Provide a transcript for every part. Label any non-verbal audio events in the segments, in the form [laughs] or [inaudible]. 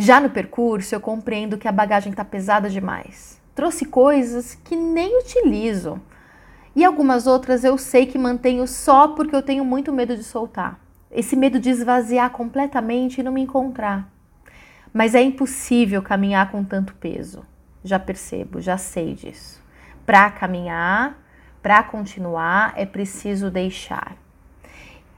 Já no percurso, eu compreendo que a bagagem está pesada demais. Trouxe coisas que nem utilizo. E algumas outras eu sei que mantenho só porque eu tenho muito medo de soltar. Esse medo de esvaziar completamente e não me encontrar. Mas é impossível caminhar com tanto peso. Já percebo, já sei disso. Para caminhar, para continuar, é preciso deixar.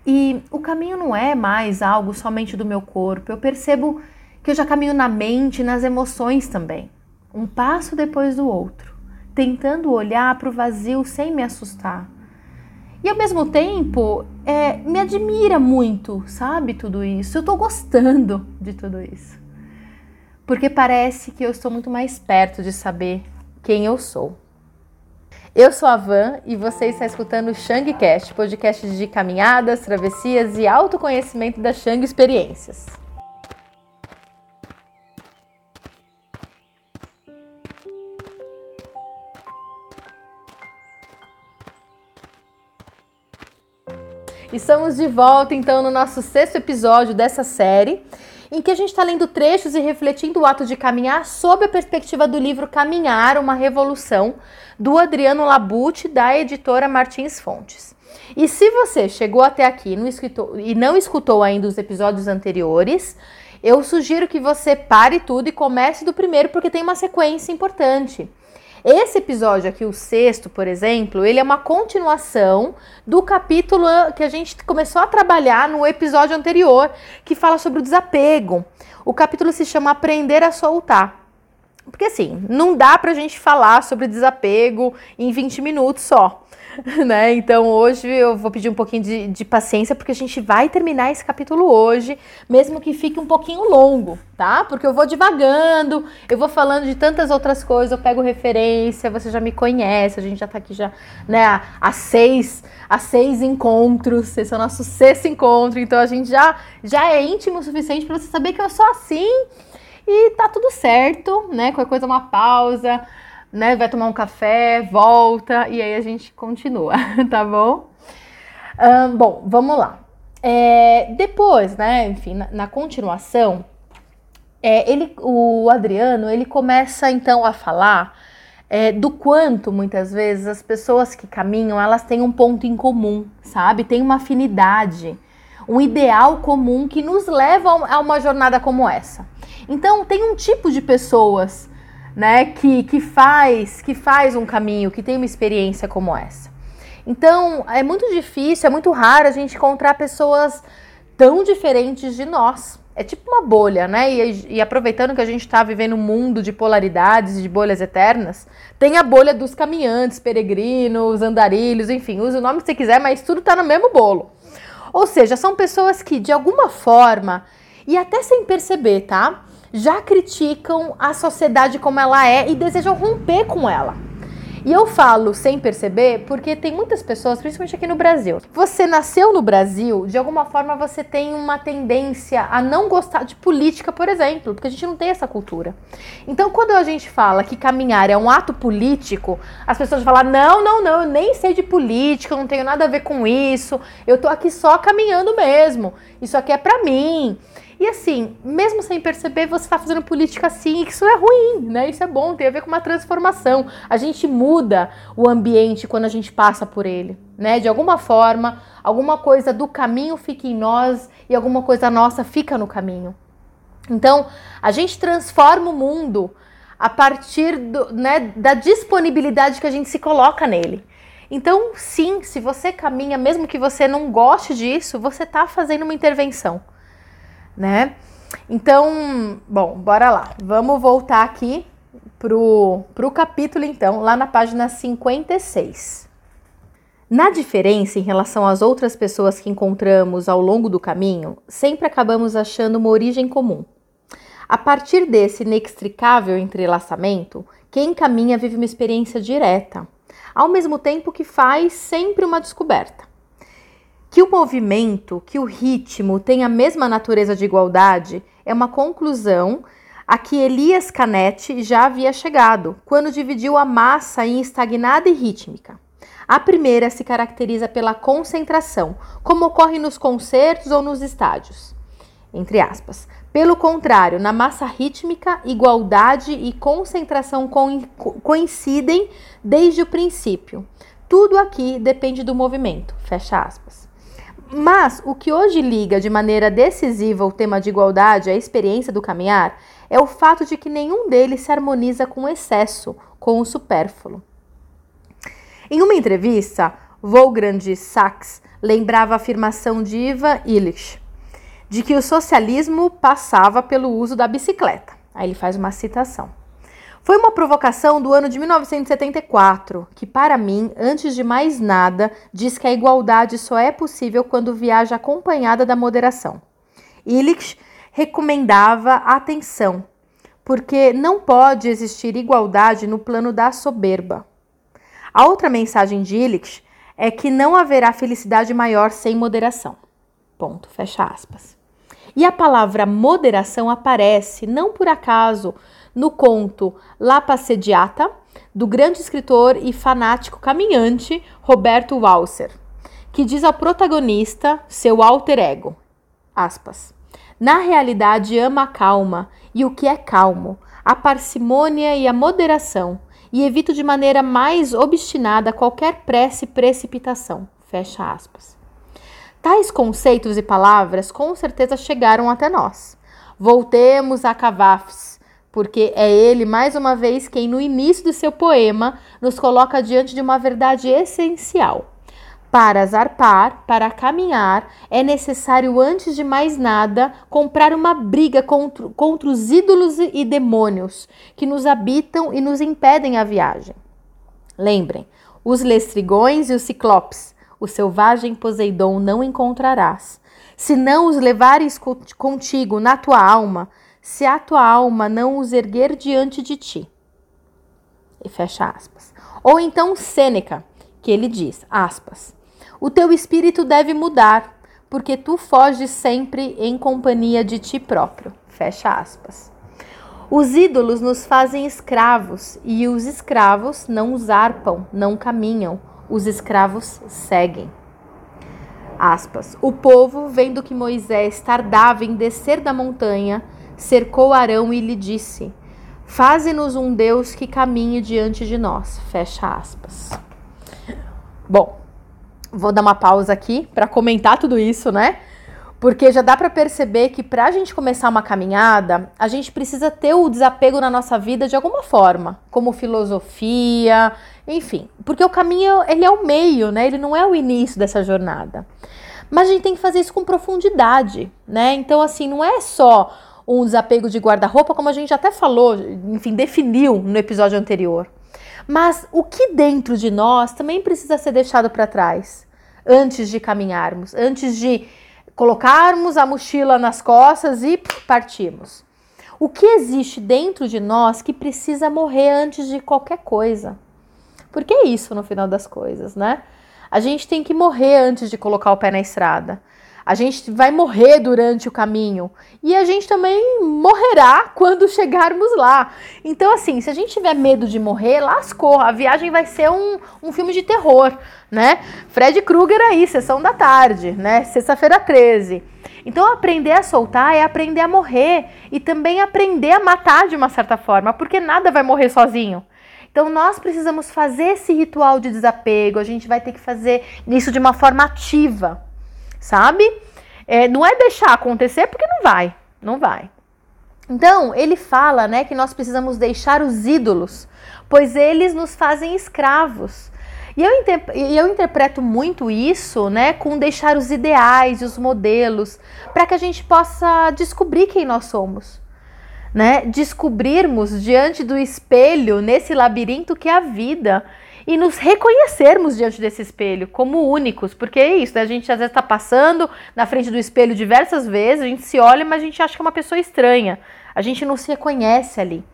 E o caminho não é mais algo somente do meu corpo. Eu percebo que eu já caminho na mente, nas emoções também. Um passo depois do outro, tentando olhar para o vazio sem me assustar. E ao mesmo tempo, é, me admira muito, sabe, tudo isso. Eu estou gostando de tudo isso. Porque parece que eu estou muito mais perto de saber quem eu sou. Eu sou a Van e você está escutando o Shangcast, podcast de caminhadas, travessias e autoconhecimento da Shang Experiências. Estamos de volta então no nosso sexto episódio dessa série, em que a gente está lendo trechos e refletindo o ato de caminhar sob a perspectiva do livro Caminhar, uma Revolução, do Adriano Labute, da editora Martins Fontes. E se você chegou até aqui e não escutou ainda os episódios anteriores, eu sugiro que você pare tudo e comece do primeiro, porque tem uma sequência importante. Esse episódio aqui, o sexto, por exemplo, ele é uma continuação do capítulo que a gente começou a trabalhar no episódio anterior, que fala sobre o desapego. O capítulo se chama Aprender a Soltar. Porque assim, não dá pra gente falar sobre desapego em 20 minutos só. [laughs] né? Então hoje eu vou pedir um pouquinho de, de, paciência, porque a gente vai terminar esse capítulo hoje, mesmo que fique um pouquinho longo, tá? Porque eu vou divagando, eu vou falando de tantas outras coisas, eu pego referência, você já me conhece, a gente já tá aqui já, né, há seis, há seis encontros, esse é o nosso sexto encontro, então a gente já, já é íntimo o suficiente para você saber que eu sou assim e tá tudo certo, né? Qualquer coisa, uma pausa né? Vai tomar um café, volta e aí a gente continua, [laughs] tá bom? Bom, vamos lá. É, depois, né? Enfim, na, na continuação, é, ele, o Adriano, ele começa então a falar é, do quanto muitas vezes as pessoas que caminham elas têm um ponto em comum, sabe? Tem uma afinidade, um ideal comum que nos leva a uma jornada como essa. Então, tem um tipo de pessoas né, que, que faz que faz um caminho, que tem uma experiência como essa. Então, é muito difícil, é muito raro a gente encontrar pessoas tão diferentes de nós. É tipo uma bolha, né? E, e aproveitando que a gente está vivendo um mundo de polaridades de bolhas eternas, tem a bolha dos caminhantes, peregrinos, andarilhos, enfim, use o nome que você quiser, mas tudo está no mesmo bolo. Ou seja, são pessoas que, de alguma forma, e até sem perceber, tá? Já criticam a sociedade como ela é e desejam romper com ela. E eu falo sem perceber porque tem muitas pessoas, principalmente aqui no Brasil. Você nasceu no Brasil, de alguma forma você tem uma tendência a não gostar de política, por exemplo, porque a gente não tem essa cultura. Então, quando a gente fala que caminhar é um ato político, as pessoas falam: não, não, não, eu nem sei de política, eu não tenho nada a ver com isso, eu tô aqui só caminhando mesmo. Isso aqui é para mim. E assim, mesmo sem perceber, você está fazendo política assim, e isso é ruim, né? Isso é bom, tem a ver com uma transformação. A gente muda o ambiente quando a gente passa por ele, né? De alguma forma, alguma coisa do caminho fica em nós e alguma coisa nossa fica no caminho. Então, a gente transforma o mundo a partir do, né, da disponibilidade que a gente se coloca nele. Então, sim, se você caminha, mesmo que você não goste disso, você está fazendo uma intervenção né? Então, bom, bora lá. Vamos voltar aqui pro, pro capítulo, então, lá na página 56. Na diferença em relação às outras pessoas que encontramos ao longo do caminho, sempre acabamos achando uma origem comum. A partir desse inextricável entrelaçamento, quem caminha vive uma experiência direta, ao mesmo tempo que faz sempre uma descoberta. Que o movimento, que o ritmo tem a mesma natureza de igualdade é uma conclusão a que Elias Canetti já havia chegado, quando dividiu a massa em estagnada e rítmica. A primeira se caracteriza pela concentração, como ocorre nos concertos ou nos estádios. Entre aspas. Pelo contrário, na massa rítmica, igualdade e concentração coincidem desde o princípio. Tudo aqui depende do movimento. Fecha aspas. Mas o que hoje liga de maneira decisiva o tema de igualdade à experiência do caminhar é o fato de que nenhum deles se harmoniza com o excesso, com o supérfluo. Em uma entrevista, Wolfgang Sachs lembrava a afirmação de Ivan Illich de que o socialismo passava pelo uso da bicicleta. Aí ele faz uma citação. Foi uma provocação do ano de 1974, que, para mim, antes de mais nada, diz que a igualdade só é possível quando viaja acompanhada da moderação. Illich recomendava atenção, porque não pode existir igualdade no plano da soberba. A outra mensagem de Illich é que não haverá felicidade maior sem moderação. Ponto, fecha aspas. E a palavra moderação aparece, não por acaso, no conto La Passeggiata, do grande escritor e fanático caminhante Roberto Walser, que diz ao protagonista, seu alter ego, aspas, na realidade ama a calma e o que é calmo, a parcimônia e a moderação, e evito de maneira mais obstinada qualquer pressa e precipitação. Fecha aspas. Tais conceitos e palavras com certeza chegaram até nós. Voltemos a Cavafes, porque é ele, mais uma vez, quem no início do seu poema nos coloca diante de uma verdade essencial. Para zarpar, para caminhar, é necessário, antes de mais nada, comprar uma briga contra, contra os ídolos e demônios que nos habitam e nos impedem a viagem. Lembrem, os lestrigões e os ciclopes o selvagem Poseidon não encontrarás. Se não os levares contigo na tua alma, se a tua alma não os erguer diante de ti. E fecha aspas. Ou então Sêneca, que ele diz, aspas, o teu espírito deve mudar, porque tu foges sempre em companhia de ti próprio. Fecha aspas. Os ídolos nos fazem escravos e os escravos não zarpam, não caminham, os escravos seguem. Aspas. O povo, vendo que Moisés tardava em descer da montanha, cercou Arão e lhe disse: Faze-nos um Deus que caminhe diante de nós. Fecha aspas. Bom, vou dar uma pausa aqui para comentar tudo isso, né? Porque já dá para perceber que para a gente começar uma caminhada, a gente precisa ter o desapego na nossa vida de alguma forma, como filosofia, enfim. Porque o caminho, ele é o meio, né? Ele não é o início dessa jornada. Mas a gente tem que fazer isso com profundidade, né? Então, assim, não é só um desapego de guarda-roupa, como a gente até falou, enfim, definiu no episódio anterior. Mas o que dentro de nós também precisa ser deixado para trás antes de caminharmos, antes de colocarmos a mochila nas costas e partirmos. O que existe dentro de nós que precisa morrer antes de qualquer coisa? Porque é isso no final das coisas, né? A gente tem que morrer antes de colocar o pé na estrada. A gente vai morrer durante o caminho e a gente também morrerá [laughs] quando chegarmos lá. Então, assim, se a gente tiver medo de morrer, lascou. A viagem vai ser um, um filme de terror, né? Fred Krueger aí, sessão da tarde, né? Sexta-feira 13. Então, aprender a soltar é aprender a morrer e também aprender a matar de uma certa forma, porque nada vai morrer sozinho. Então, nós precisamos fazer esse ritual de desapego, a gente vai ter que fazer isso de uma forma ativa sabe? É, não é deixar acontecer porque não vai, não vai. Então, ele fala, né, que nós precisamos deixar os ídolos, pois eles nos fazem escravos. E eu, eu interpreto muito isso, né, com deixar os ideais e os modelos, para que a gente possa descobrir quem nós somos. Né? Descobrirmos diante do espelho, nesse labirinto que é a vida, e nos reconhecermos diante desse espelho como únicos, porque é isso, né? a gente às vezes está passando na frente do espelho diversas vezes, a gente se olha, mas a gente acha que é uma pessoa estranha, a gente não se reconhece ali,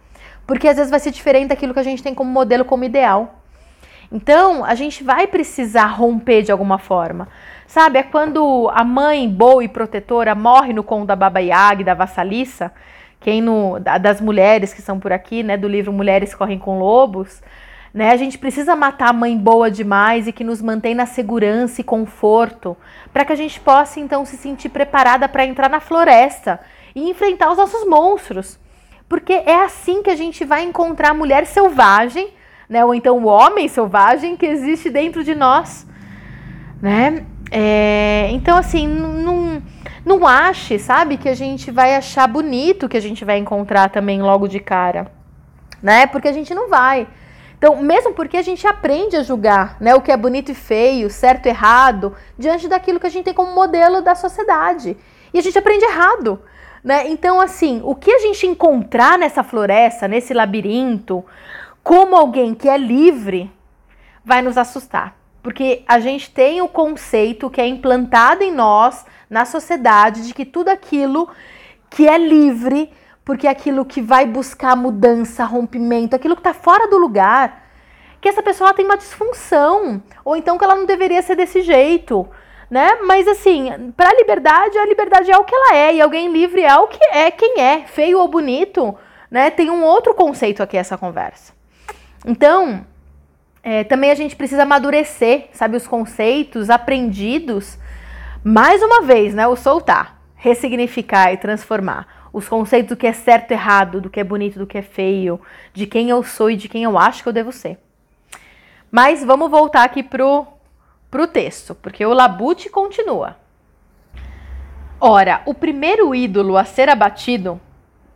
porque às vezes vai ser diferente daquilo que a gente tem como modelo, como ideal. Então, a gente vai precisar romper de alguma forma. Sabe, é quando a mãe boa e protetora morre no conto da Baba Yaga da Vassalissa, quem no, das mulheres que são por aqui, né, do livro Mulheres Correm com Lobos, né? A gente precisa matar a mãe boa demais e que nos mantém na segurança e conforto, para que a gente possa então se sentir preparada para entrar na floresta e enfrentar os nossos monstros. Porque é assim que a gente vai encontrar a mulher selvagem, né? Ou então o homem selvagem que existe dentro de nós, né? É, então, assim, não, não ache, sabe, que a gente vai achar bonito que a gente vai encontrar também logo de cara, né? Porque a gente não vai. Então, mesmo porque a gente aprende a julgar, né, o que é bonito e feio, certo e errado, diante daquilo que a gente tem como modelo da sociedade. E a gente aprende errado. Né? Então, assim, o que a gente encontrar nessa floresta, nesse labirinto, como alguém que é livre, vai nos assustar. Porque a gente tem o conceito que é implantado em nós, na sociedade, de que tudo aquilo que é livre, porque é aquilo que vai buscar mudança, rompimento, aquilo que está fora do lugar, que essa pessoa tem uma disfunção, ou então que ela não deveria ser desse jeito né? Mas assim, para a liberdade, a liberdade é o que ela é e alguém livre é o que é quem é, feio ou bonito, né? Tem um outro conceito aqui essa conversa. Então, é, também a gente precisa amadurecer, sabe, os conceitos aprendidos. Mais uma vez, né? O soltar, ressignificar e transformar os conceitos do que é certo e errado, do que é bonito, do que é feio, de quem eu sou e de quem eu acho que eu devo ser. Mas vamos voltar aqui pro para o texto, porque o Labute continua. Ora, o primeiro ídolo a ser abatido,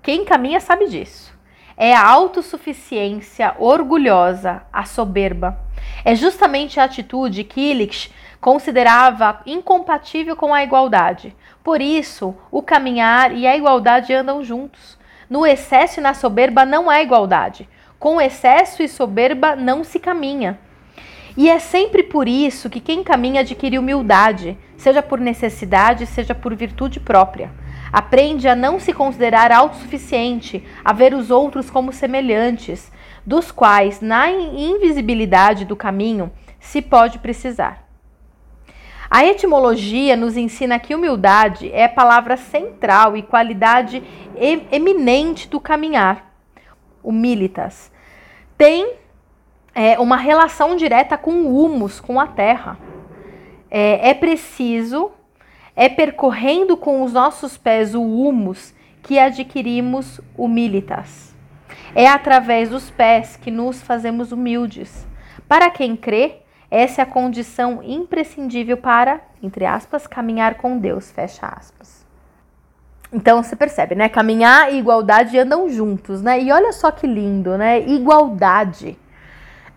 quem caminha sabe disso, é a autossuficiência orgulhosa, a soberba. É justamente a atitude que Illich considerava incompatível com a igualdade. Por isso, o caminhar e a igualdade andam juntos. No excesso e na soberba não há igualdade. Com excesso e soberba não se caminha. E é sempre por isso que quem caminha adquire humildade, seja por necessidade, seja por virtude própria. Aprende a não se considerar autossuficiente, a ver os outros como semelhantes, dos quais, na invisibilidade do caminho, se pode precisar. A etimologia nos ensina que humildade é a palavra central e qualidade eminente do caminhar. Humilitas. Tem é, uma relação direta com o humus, com a terra. É, é preciso, é percorrendo com os nossos pés o humus que adquirimos humilitas. É através dos pés que nos fazemos humildes. Para quem crê, essa é a condição imprescindível para, entre aspas, caminhar com Deus, fecha aspas. Então você percebe, né? Caminhar e igualdade andam juntos, né? E olha só que lindo, né? Igualdade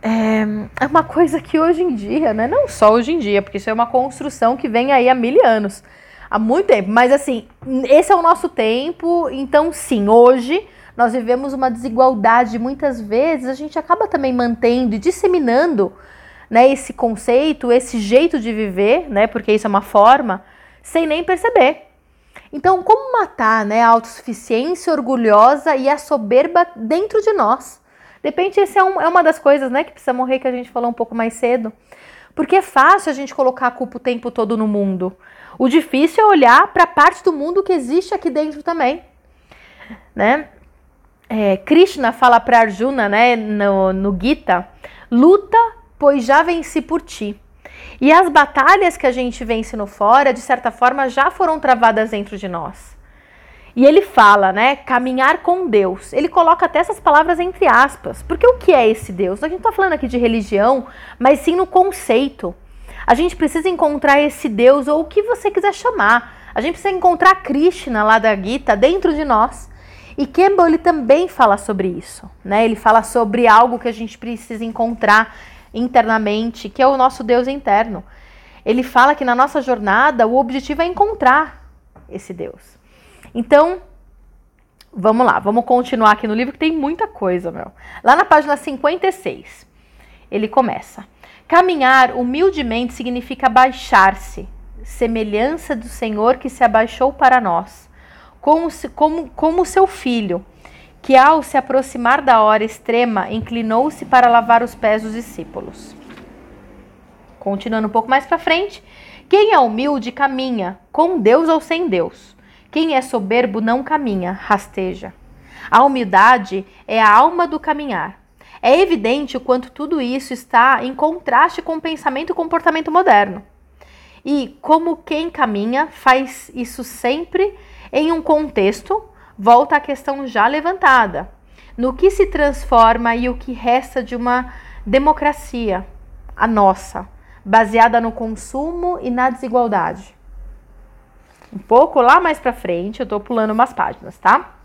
é, é uma coisa que hoje em dia, né? Não só hoje em dia, porque isso é uma construção que vem aí há mil anos, há muito tempo. Mas assim, esse é o nosso tempo, então sim, hoje nós vivemos uma desigualdade. Muitas vezes a gente acaba também mantendo e disseminando né, esse conceito, esse jeito de viver, né? Porque isso é uma forma, sem nem perceber. Então, como matar né, a autossuficiência orgulhosa e a soberba dentro de nós? De repente, essa é, um, é uma das coisas, né, que precisa morrer, que a gente falou um pouco mais cedo. Porque é fácil a gente colocar a culpa o tempo todo no mundo. O difícil é olhar para a parte do mundo que existe aqui dentro também. Né? É, Krishna fala para Arjuna, né, no, no Gita, luta, pois já venci por ti. E as batalhas que a gente vence no fora, de certa forma, já foram travadas dentro de nós. E ele fala, né, caminhar com Deus. Ele coloca até essas palavras entre aspas. Porque o que é esse Deus? A gente não está falando aqui de religião, mas sim no conceito. A gente precisa encontrar esse Deus, ou o que você quiser chamar. A gente precisa encontrar Krishna lá da Gita dentro de nós. E Campbell ele também fala sobre isso, né? Ele fala sobre algo que a gente precisa encontrar internamente, que é o nosso Deus interno. Ele fala que na nossa jornada o objetivo é encontrar esse Deus. Então, vamos lá, vamos continuar aqui no livro que tem muita coisa, meu. Lá na página 56, ele começa: Caminhar humildemente significa baixar-se, semelhança do Senhor que se abaixou para nós, como, como, como seu filho, que ao se aproximar da hora extrema, inclinou-se para lavar os pés dos discípulos. Continuando um pouco mais para frente, quem é humilde caminha, com Deus ou sem Deus. Quem é soberbo não caminha, rasteja. A humildade é a alma do caminhar. É evidente o quanto tudo isso está em contraste com o pensamento e comportamento moderno. E como quem caminha faz isso sempre Em um contexto, volta à questão já levantada: no que se transforma e o que resta de uma democracia, a nossa, baseada no consumo e na desigualdade. Um pouco lá mais para frente, eu estou pulando umas páginas, tá?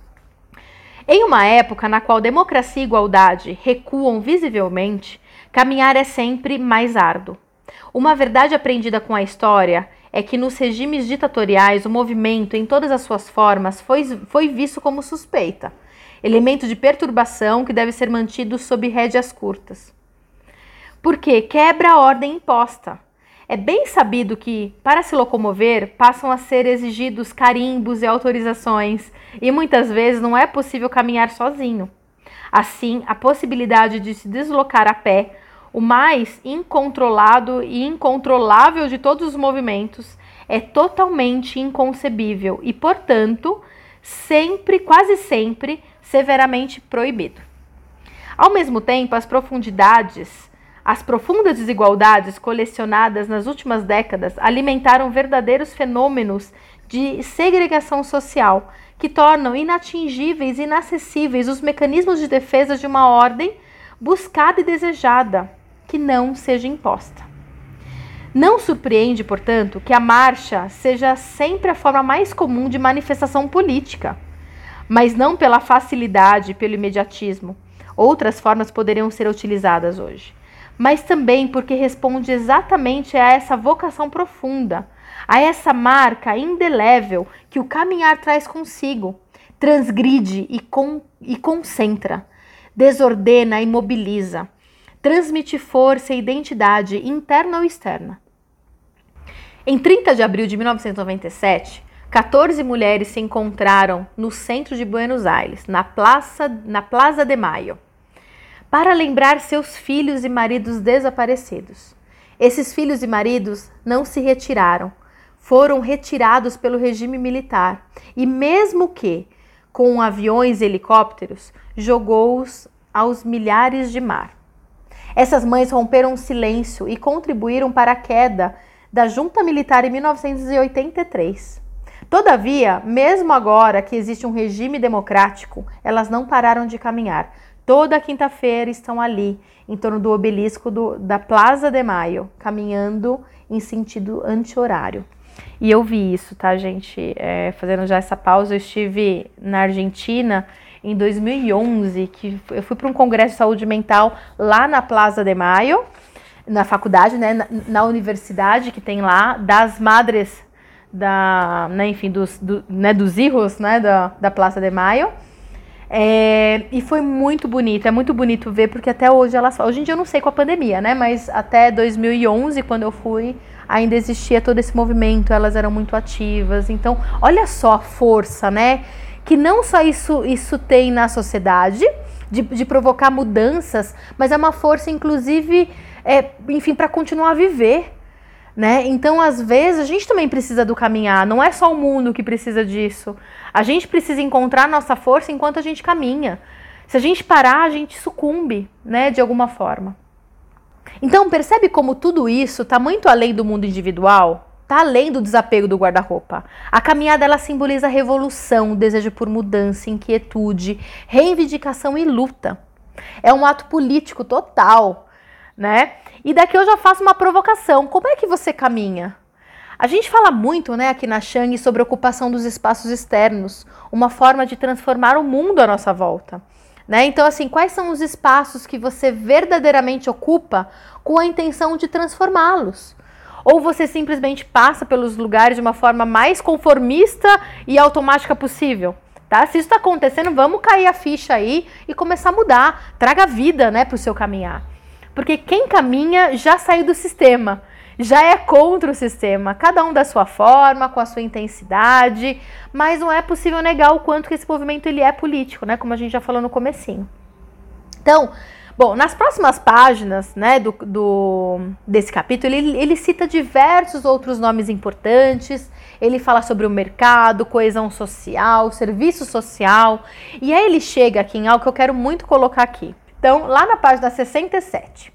Em uma época na qual democracia e igualdade recuam visivelmente, caminhar é sempre mais árduo. Uma verdade aprendida com a história é que nos regimes ditatoriais o movimento, em todas as suas formas, foi, foi visto como suspeita, elemento de perturbação que deve ser mantido sob rédeas curtas. Porque quebra a ordem imposta. É bem sabido que, para se locomover, passam a ser exigidos carimbos e autorizações, e muitas vezes não é possível caminhar sozinho. Assim, a possibilidade de se deslocar a pé o mais incontrolado e incontrolável de todos os movimentos, é totalmente inconcebível e, portanto, sempre, quase sempre, severamente proibido. Ao mesmo tempo, as profundidades, as profundas desigualdades colecionadas nas últimas décadas alimentaram verdadeiros fenômenos de segregação social que tornam inatingíveis e inacessíveis os mecanismos de defesa de uma ordem buscada e desejada, que não seja imposta. Não surpreende, portanto, que a marcha seja sempre a forma mais comum de manifestação política, mas não pela facilidade, pelo imediatismo. Outras formas poderiam ser utilizadas hoje, mas também porque responde exatamente a essa vocação profunda, a essa marca indelével que o caminhar traz consigo, transgride e, con e concentra, desordena e mobiliza transmite força e identidade interna ou externa. Em 30 de abril de 1997, 14 mulheres se encontraram no centro de Buenos Aires, na Praça, na Plaza de Maio, para lembrar seus filhos e maridos desaparecidos. Esses filhos e maridos não se retiraram, foram retirados pelo regime militar e, mesmo que com aviões e helicópteros, jogou-os aos milhares de mar. Essas mães romperam o silêncio e contribuíram para a queda da junta militar em 1983. Todavia, mesmo agora que existe um regime democrático, elas não pararam de caminhar. Toda quinta-feira estão ali, em torno do obelisco do, da Plaza de Maio, caminhando em sentido anti-horário. E eu vi isso, tá, gente? É, fazendo já essa pausa, eu estive na Argentina em 2011, que eu fui para um congresso de saúde mental lá na Plaza de Maio, na faculdade, né, na, na universidade que tem lá, das madres da, né, enfim, dos, do, né, dos hijos, né, da, da Plaza de Maio. É, e foi muito bonito, é muito bonito ver, porque até hoje elas. Hoje em dia eu não sei com a pandemia, né? Mas até 2011, quando eu fui, ainda existia todo esse movimento, elas eram muito ativas. Então, olha só a força, né? Que não só isso, isso tem na sociedade, de, de provocar mudanças, mas é uma força, inclusive, é, enfim, para continuar a viver. Né? Então, às vezes, a gente também precisa do caminhar, não é só o mundo que precisa disso. A gente precisa encontrar nossa força enquanto a gente caminha. Se a gente parar, a gente sucumbe, né, de alguma forma. Então, percebe como tudo isso está muito além do mundo individual? Está além do desapego do guarda-roupa. A caminhada ela simboliza revolução, desejo por mudança, inquietude, reivindicação e luta. É um ato político total, né? E daqui eu já faço uma provocação. Como é que você caminha? A gente fala muito, né, aqui na Shang sobre a ocupação dos espaços externos, uma forma de transformar o mundo à nossa volta. Né? Então, assim, quais são os espaços que você verdadeiramente ocupa com a intenção de transformá-los? Ou você simplesmente passa pelos lugares de uma forma mais conformista e automática possível. Tá? Se isso está acontecendo, vamos cair a ficha aí e começar a mudar. Traga vida né, para o seu caminhar. Porque quem caminha já saiu do sistema, já é contra o sistema, cada um da sua forma, com a sua intensidade, mas não é possível negar o quanto que esse movimento ele é político, né? Como a gente já falou no comecinho. Então, Bom, nas próximas páginas né, do, do, desse capítulo, ele, ele cita diversos outros nomes importantes. Ele fala sobre o mercado, coesão social, serviço social. E aí ele chega aqui em algo que eu quero muito colocar aqui. Então, lá na página 67.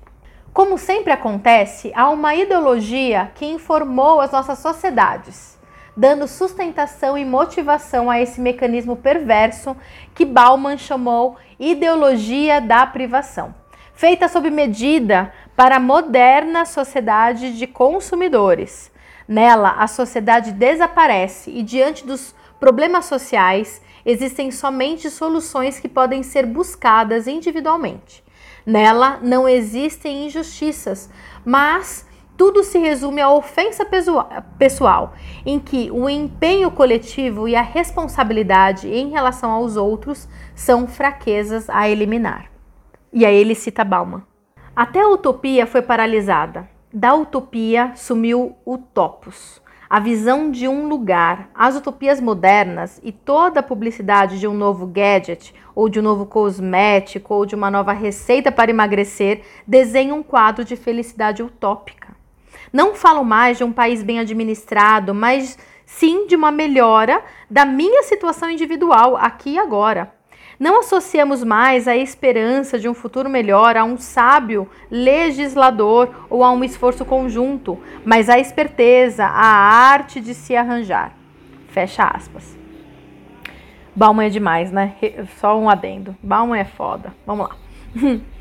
Como sempre acontece, há uma ideologia que informou as nossas sociedades. Dando sustentação e motivação a esse mecanismo perverso que Bauman chamou ideologia da privação. Feita sob medida para a moderna sociedade de consumidores. Nela, a sociedade desaparece e, diante dos problemas sociais, existem somente soluções que podem ser buscadas individualmente. Nela não existem injustiças, mas tudo se resume à ofensa pessoal, em que o empenho coletivo e a responsabilidade em relação aos outros são fraquezas a eliminar. E aí ele cita Bauman. Até a utopia foi paralisada. Da utopia sumiu o topos a visão de um lugar, as utopias modernas e toda a publicidade de um novo gadget, ou de um novo cosmético, ou de uma nova receita para emagrecer, desenham um quadro de felicidade utópica. Não falo mais de um país bem administrado, mas sim de uma melhora da minha situação individual aqui e agora. Não associamos mais a esperança de um futuro melhor a um sábio legislador ou a um esforço conjunto, mas a esperteza, a arte de se arranjar. Fecha aspas. Bauman é demais, né? Só um adendo. Bauman é foda. Vamos lá. [laughs]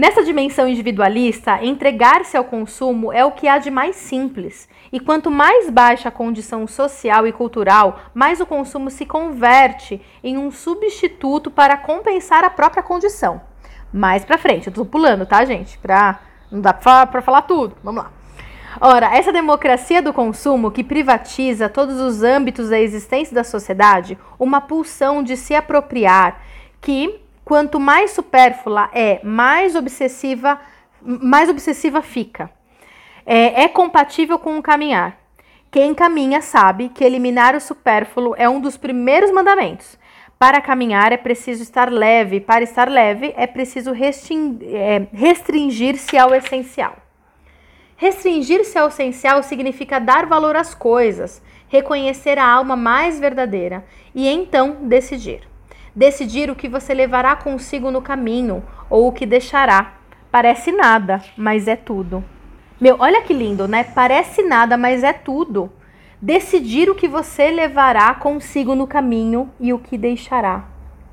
Nessa dimensão individualista, entregar-se ao consumo é o que há de mais simples. E quanto mais baixa a condição social e cultural, mais o consumo se converte em um substituto para compensar a própria condição. Mais pra frente, eu tô pulando, tá, gente? Pra, não dá pra, pra falar tudo. Vamos lá. Ora, essa democracia do consumo que privatiza todos os âmbitos da existência da sociedade, uma pulsão de se apropriar que Quanto mais supérflua é, mais obsessiva, mais obsessiva fica. É, é compatível com o caminhar. Quem caminha sabe que eliminar o supérfluo é um dos primeiros mandamentos. Para caminhar é preciso estar leve, para estar leve é preciso é, restringir-se ao essencial. Restringir-se ao essencial significa dar valor às coisas, reconhecer a alma mais verdadeira e então decidir. Decidir o que você levará consigo no caminho ou o que deixará. Parece nada, mas é tudo. Meu, olha que lindo, né? Parece nada, mas é tudo. Decidir o que você levará consigo no caminho e o que deixará.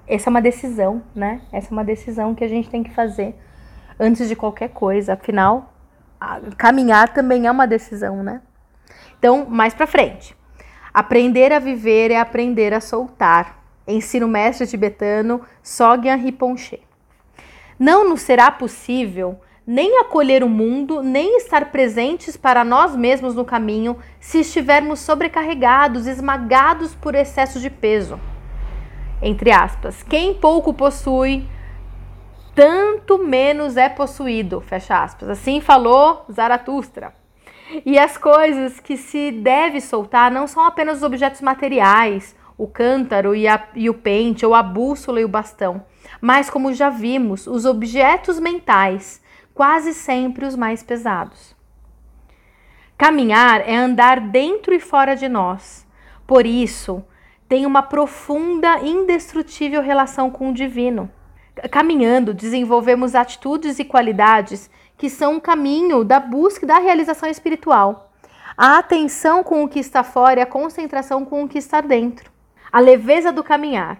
Essa é uma decisão, né? Essa é uma decisão que a gente tem que fazer antes de qualquer coisa. Afinal, caminhar também é uma decisão, né? Então, mais para frente. Aprender a viver é aprender a soltar ensino mestre tibetano Sogyan Rinpoche. Não nos será possível nem acolher o mundo, nem estar presentes para nós mesmos no caminho se estivermos sobrecarregados, esmagados por excesso de peso. Entre aspas, quem pouco possui, tanto menos é possuído. Fecha aspas. Assim falou Zaratustra. E as coisas que se deve soltar não são apenas os objetos materiais, o cântaro e, a, e o pente, ou a bússola e o bastão, mas, como já vimos, os objetos mentais, quase sempre os mais pesados. Caminhar é andar dentro e fora de nós. Por isso, tem uma profunda, indestrutível relação com o divino. Caminhando, desenvolvemos atitudes e qualidades que são um caminho da busca da realização espiritual. A atenção com o que está fora e a concentração com o que está dentro a leveza do caminhar,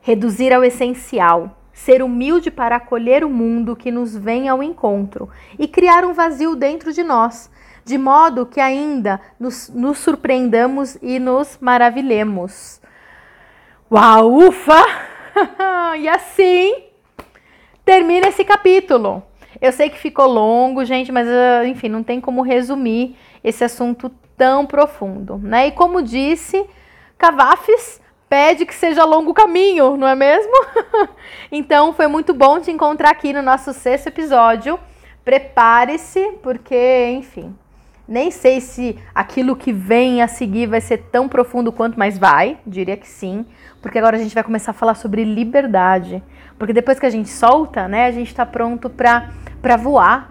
reduzir ao essencial, ser humilde para acolher o mundo que nos vem ao encontro e criar um vazio dentro de nós, de modo que ainda nos, nos surpreendamos e nos maravilhemos. Uau, ufa! [laughs] e assim termina esse capítulo. Eu sei que ficou longo, gente, mas ah, enfim, não tem como resumir esse assunto tão profundo, né? E como disse, Cavafes pede que seja longo caminho, não é mesmo? [laughs] então foi muito bom te encontrar aqui no nosso sexto episódio. Prepare-se, porque, enfim, nem sei se aquilo que vem a seguir vai ser tão profundo quanto, mas vai, diria que sim, porque agora a gente vai começar a falar sobre liberdade. Porque depois que a gente solta, né, a gente está pronto para voar,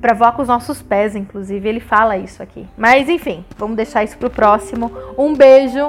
para voar com os nossos pés, inclusive. Ele fala isso aqui. Mas enfim, vamos deixar isso para o próximo. Um beijo